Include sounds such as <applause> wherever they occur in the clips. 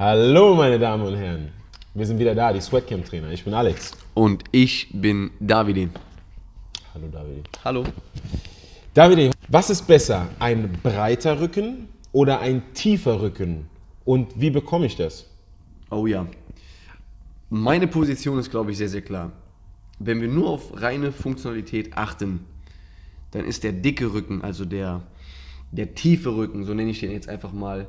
Hallo, meine Damen und Herren. Wir sind wieder da, die Sweatcamp-Trainer. Ich bin Alex. Und ich bin Davidin. Hallo, David. Hallo. David, was ist besser, ein breiter Rücken oder ein tiefer Rücken? Und wie bekomme ich das? Oh ja. Meine Position ist, glaube ich, sehr, sehr klar. Wenn wir nur auf reine Funktionalität achten, dann ist der dicke Rücken, also der, der tiefe Rücken, so nenne ich den jetzt einfach mal,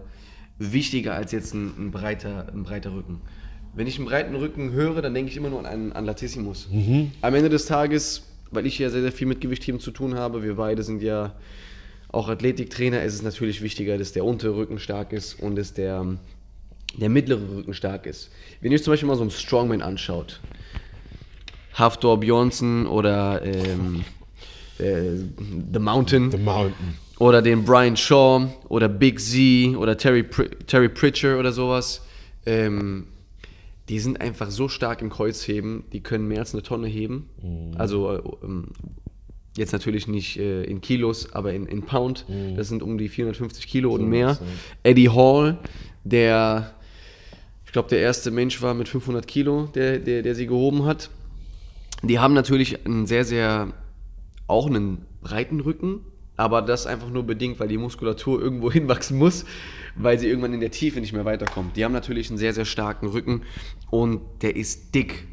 wichtiger als jetzt ein, ein, breiter, ein breiter Rücken. Wenn ich einen breiten Rücken höre, dann denke ich immer nur an einen an Latissimus. Am Ende des Tages, weil ich ja sehr, sehr viel mit Gewichtheben zu tun habe, wir beide sind ja auch Athletiktrainer, ist es natürlich wichtiger, dass der untere Rücken stark ist und dass der, der mittlere Rücken stark ist. Wenn ihr euch zum Beispiel mal so einen Strongman anschaut, Haftor Bjornsson oder ähm, äh, The Mountain The Mountain. Oder den Brian Shaw oder Big Z oder Terry, Terry Pritchard oder sowas, ähm, die sind einfach so stark im Kreuzheben, die können mehr als eine Tonne heben. Also äh, ähm, jetzt natürlich nicht äh, in Kilos, aber in, in Pound. Das sind um die 450 Kilo und mehr. Eddie Hall, der, ich glaube, der erste Mensch war mit 500 Kilo, der, der, der sie gehoben hat. Die haben natürlich einen sehr, sehr, auch einen breiten Rücken, aber das einfach nur bedingt, weil die Muskulatur irgendwo <laughs> hinwachsen muss, weil sie irgendwann in der Tiefe nicht mehr weiterkommt. Die haben natürlich einen sehr, sehr starken Rücken und der ist dick.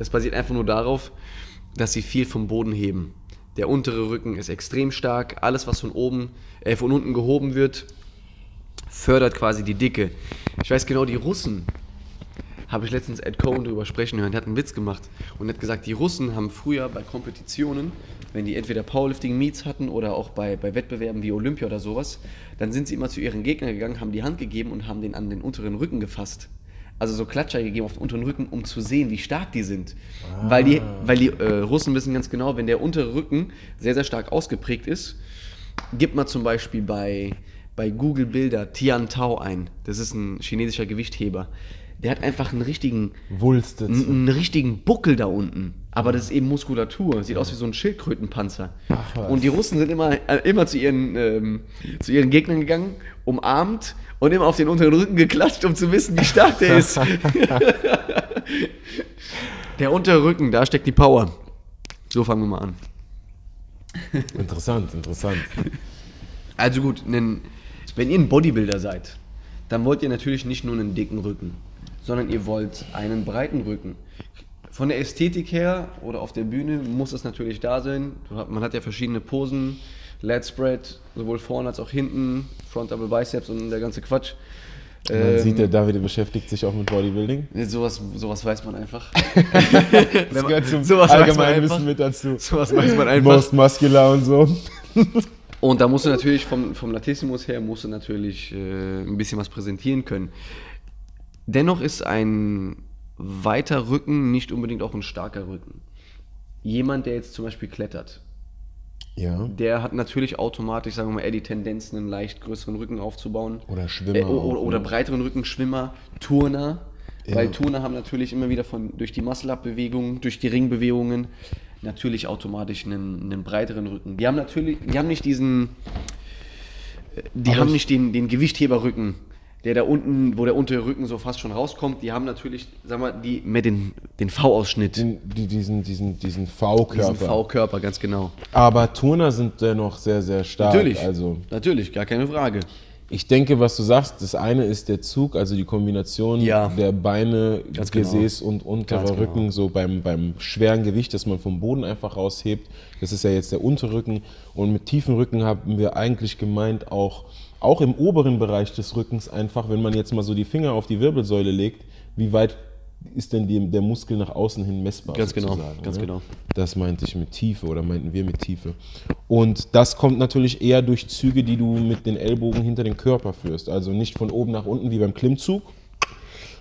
Das basiert einfach nur darauf, dass sie viel vom Boden heben. Der untere Rücken ist extrem stark. Alles, was von oben, äh, von unten gehoben wird, fördert quasi die Dicke. Ich weiß genau, die Russen, habe ich letztens Ed Cohen darüber sprechen hören, der hat einen Witz gemacht und hat gesagt, die Russen haben früher bei Kompetitionen, wenn die entweder Powerlifting-Meets hatten oder auch bei, bei Wettbewerben wie Olympia oder sowas, dann sind sie immer zu ihren Gegnern gegangen, haben die Hand gegeben und haben den an den unteren Rücken gefasst. Also so Klatscher gegeben auf den unteren Rücken, um zu sehen, wie stark die sind. Weil die, weil die äh, Russen wissen ganz genau, wenn der untere Rücken sehr, sehr stark ausgeprägt ist, gibt man zum Beispiel bei, bei Google Bilder Tian Tao ein. Das ist ein chinesischer Gewichtheber. Der hat einfach einen richtigen, Wulste. einen, richtigen Buckel da unten. Aber das ist eben Muskulatur. Sieht aus wie so ein Schildkrötenpanzer. Ach was. Und die Russen sind immer, äh, immer zu, ihren, ähm, zu ihren Gegnern gegangen, umarmt und immer auf den unteren Rücken geklatscht, um zu wissen, wie stark der ist. <laughs> der untere Rücken, da steckt die Power. So fangen wir mal an. Interessant, interessant. Also gut, wenn ihr ein Bodybuilder seid, dann wollt ihr natürlich nicht nur einen dicken Rücken, sondern ihr wollt einen breiten Rücken. Von der Ästhetik her oder auf der Bühne muss es natürlich da sein. Man hat ja verschiedene Posen, Lat Spread, sowohl vorne als auch hinten, Front Double Biceps und der ganze Quatsch. Man Ähm, sieht, der David beschäftigt sich auch mit Bodybuilding. sowas, sowas weiß man einfach. <laughs> Das gehört zum sowas Allgemeinwissen einfach. mit dazu. Sowas weiß man einfach. Most muscular und so. Und da musst du natürlich vom, vom Latissimus her musst du natürlich äh, ein bisschen was präsentieren können. Dennoch ist ein weiter Rücken nicht unbedingt auch ein starker Rücken. Jemand, der jetzt zum Beispiel klettert, Ja. der hat natürlich automatisch, sagen wir mal, eher die Tendenz, einen leicht größeren Rücken aufzubauen. Oder Schwimmer Äh, auch, oder, oder ne? breiteren Rücken, Schwimmer, Turner. Ja. Weil Turner haben natürlich immer wieder von, durch die Muscle-Up-Bewegungen, durch die Ringbewegungen natürlich automatisch einen, einen breiteren Rücken. Die haben natürlich, die haben nicht diesen, äh, die Aber haben ich- nicht den, den Gewichtheberrücken, der da unten, wo der untere Rücken so fast schon rauskommt. Die haben natürlich, sag mal, die mit den, den V-Ausschnitt, die, diesen, diesen, diesen diesen V-Körper. V-Körper, ganz genau. Aber Turner sind dennoch sehr, sehr stark. Natürlich, Also natürlich, gar keine Frage. ich denke, was du sagst, das eine ist der Zug, also die Kombination Ja. der Beine, Ganz genau. Gesäß und unterer Ganz genau. Rücken, so beim, beim schweren Gewicht, das man vom Boden einfach raushebt. Das ist ja jetzt der Unterrücken. Und mit tiefen Rücken haben wir eigentlich gemeint, auch, auch im oberen Bereich des Rückens einfach, wenn man jetzt mal so die Finger auf die Wirbelsäule legt, wie weit ist denn die, der Muskel nach außen hin messbar? Ganz genau, ganz ne? genau. Das meinte ich mit Tiefe oder meinten wir mit Tiefe. Und das kommt natürlich eher durch Züge, die du mit den Ellbogen hinter den Körper führst. Also nicht von oben nach unten wie beim Klimmzug,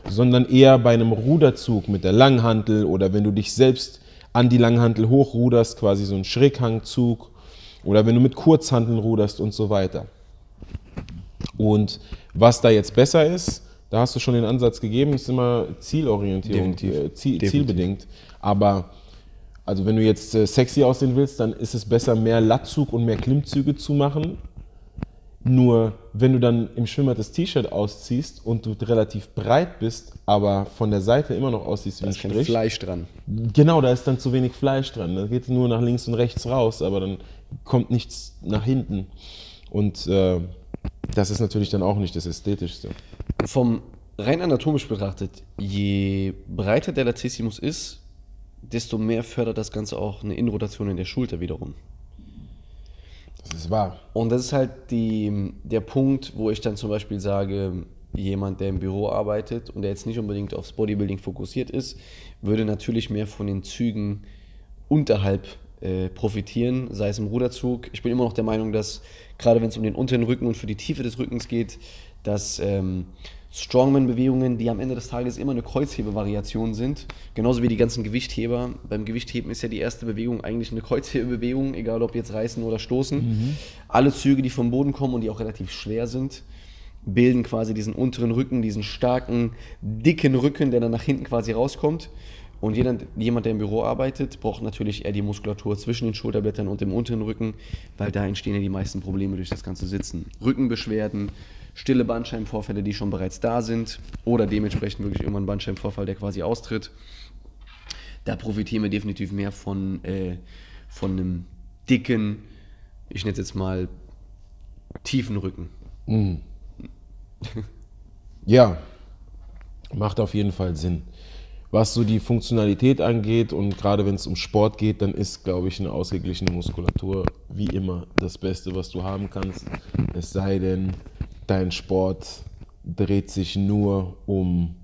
sondern eher bei einem Ruderzug mit der Langhantel oder wenn du dich selbst an die Langhantel hochruderst, quasi so ein Schräghangzug oder wenn du mit Kurzhanteln ruderst und so weiter. Und was da jetzt besser ist, da hast du schon den Ansatz gegeben, ist immer Zielorientierung, Definitiv. äh, Ziel, Definitiv. zielbedingt. Aber also wenn du jetzt äh, sexy aussehen willst, dann ist es besser, mehr Lattzug und mehr Klimmzüge zu machen, Nur wenn du dann im Schwimmer das T-Shirt ausziehst und du relativ breit bist, aber von der Seite immer noch aussiehst wie Da ein ist kein Strich. Fleisch dran. Genau, da ist dann zu wenig Fleisch dran. Da geht nur nach links und rechts raus, aber dann kommt nichts nach hinten. Und äh, das ist natürlich dann auch nicht das Ästhetischste. Vom rein anatomisch betrachtet, je breiter der Latissimus ist, desto mehr fördert das Ganze auch eine Innenrotation in der Schulter wiederum. Das ist wahr. Und das ist halt die, der Punkt, wo ich dann zum Beispiel sage, jemand, der im Büro arbeitet und der jetzt nicht unbedingt aufs Bodybuilding fokussiert ist, würde natürlich mehr von den Zügen unterhalb äh, profitieren, sei es im Ruderzug. Ich bin immer noch der Meinung, dass gerade wenn es um den unteren Rücken und für die Tiefe des Rückens geht, dass ähm, Strongman-Bewegungen, die am Ende des Tages immer eine Kreuzhebevariation sind, genauso wie die ganzen Gewichtheber. Beim Gewichtheben ist ja die erste Bewegung eigentlich eine Kreuzhebebewegung, egal ob jetzt reißen oder stoßen. Alle Züge, die vom Boden kommen und die auch relativ schwer sind, bilden quasi diesen unteren Rücken, diesen starken, dicken Rücken, der dann nach hinten quasi rauskommt. Und jeder, jemand, der im Büro arbeitet, braucht natürlich eher die Muskulatur zwischen den Schulterblättern und dem unteren Rücken, weil da entstehen ja die meisten Probleme durch das ganze Sitzen. Rückenbeschwerden, stille Bandscheibenvorfälle, die schon bereits da sind, oder dementsprechend wirklich irgendwann ein Bandscheibenvorfall, der quasi austritt. Da profitieren wir definitiv mehr von, äh, von einem dicken, ich nenne es jetzt mal tiefen Rücken. <laughs> Ja, macht auf jeden Fall Sinn. Was so die Funktionalität angeht und gerade wenn es um Sport geht, dann ist, glaube ich, eine ausgeglichene Muskulatur wie immer das Beste, was du haben kannst. Es sei denn, dein Sport dreht sich nur um,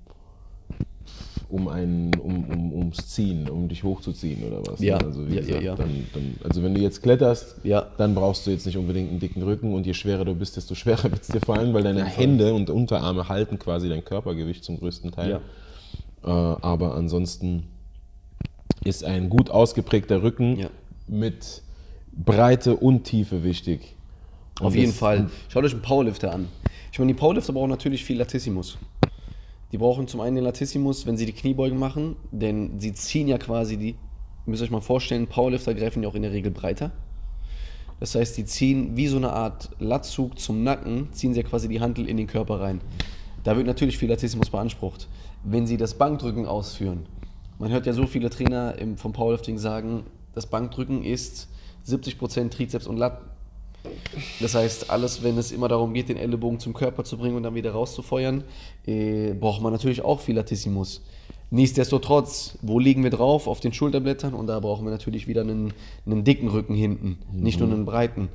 um, ein, um, um, ums Ziehen, um dich hochzuziehen oder was. Ja, also, ja, gesagt, ja. Dann, dann, also wenn du jetzt kletterst, Ja. dann brauchst du jetzt nicht unbedingt einen dicken Rücken und je schwerer du bist, desto schwerer <laughs> wird es dir fallen, weil deine Hände und Unterarme halten quasi dein Körpergewicht zum größten Teil. Ja. Äh, aber ansonsten ist ein gut ausgeprägter Rücken Ja. mit Breite und Tiefe wichtig. Und Auf jeden Fall. Schaut euch einen Powerlifter an. Ich meine, die Powerlifter brauchen natürlich viel Latissimus. Die brauchen zum einen den Latissimus, wenn sie die Kniebeugen machen, denn sie ziehen ja quasi die, ihr müsst euch mal vorstellen, Powerlifter greifen ja auch in der Regel breiter. Das heißt, die ziehen wie so eine Art Latzug zum Nacken, ziehen sie ja quasi die Hantel in den Körper rein. Da wird natürlich viel Latissimus beansprucht. Wenn sie das Bankdrücken ausführen, man hört ja so viele Trainer im, vom Powerlifting sagen, das Bankdrücken ist 70% Trizeps und Lat. Das heißt, alles, wenn es immer darum geht, den Ellenbogen zum Körper zu bringen und dann wieder rauszufeuern, äh, braucht man natürlich auch viel Latissimus. Nichtsdestotrotz, wo liegen wir drauf? Auf den Schulterblättern und da brauchen wir natürlich wieder einen, einen dicken Rücken hinten, nicht nur einen breiten.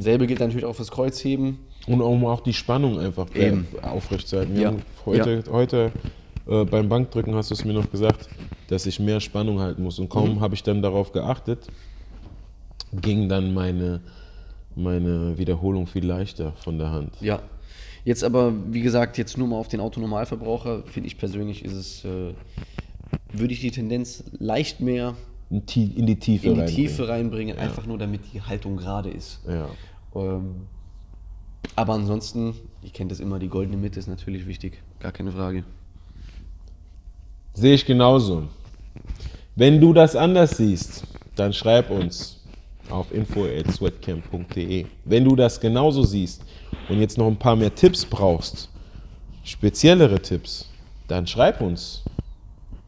Selbe gilt natürlich auch fürs Kreuzheben. Und um auch die Spannung einfach Eben. aufrechtzuerhalten. Ja. heute heute äh, beim Bankdrücken hast du es mir noch gesagt, dass ich mehr Spannung halten muss. Und kaum habe ich dann darauf geachtet, ging dann meine, meine Wiederholung viel leichter von der Hand. Ja. Jetzt aber, wie gesagt, jetzt nur mal auf den Autonormalverbraucher, finde ich persönlich, ist es, äh, würde ich die Tendenz leicht mehr In, die Tiefe in die reinbringen. Tiefe reinbringen, einfach nur damit die Haltung gerade ist. Ja. Ähm, aber ansonsten, ihr kennt das immer, die goldene Mitte ist natürlich wichtig, gar keine Frage. Sehe ich genauso. Wenn du das anders siehst, dann schreib uns auf info.sweatcamp.de. Wenn du das genauso siehst und jetzt noch ein paar mehr Tipps brauchst, speziellere Tipps, dann schreib uns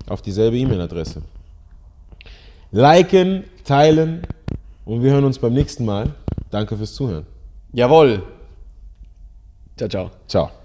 auf dieselbe E-Mail-Adresse. Liken, teilen und wir hören uns beim nächsten Mal. Danke fürs Zuhören. Jawohl! Ciao, ciao. Ciao.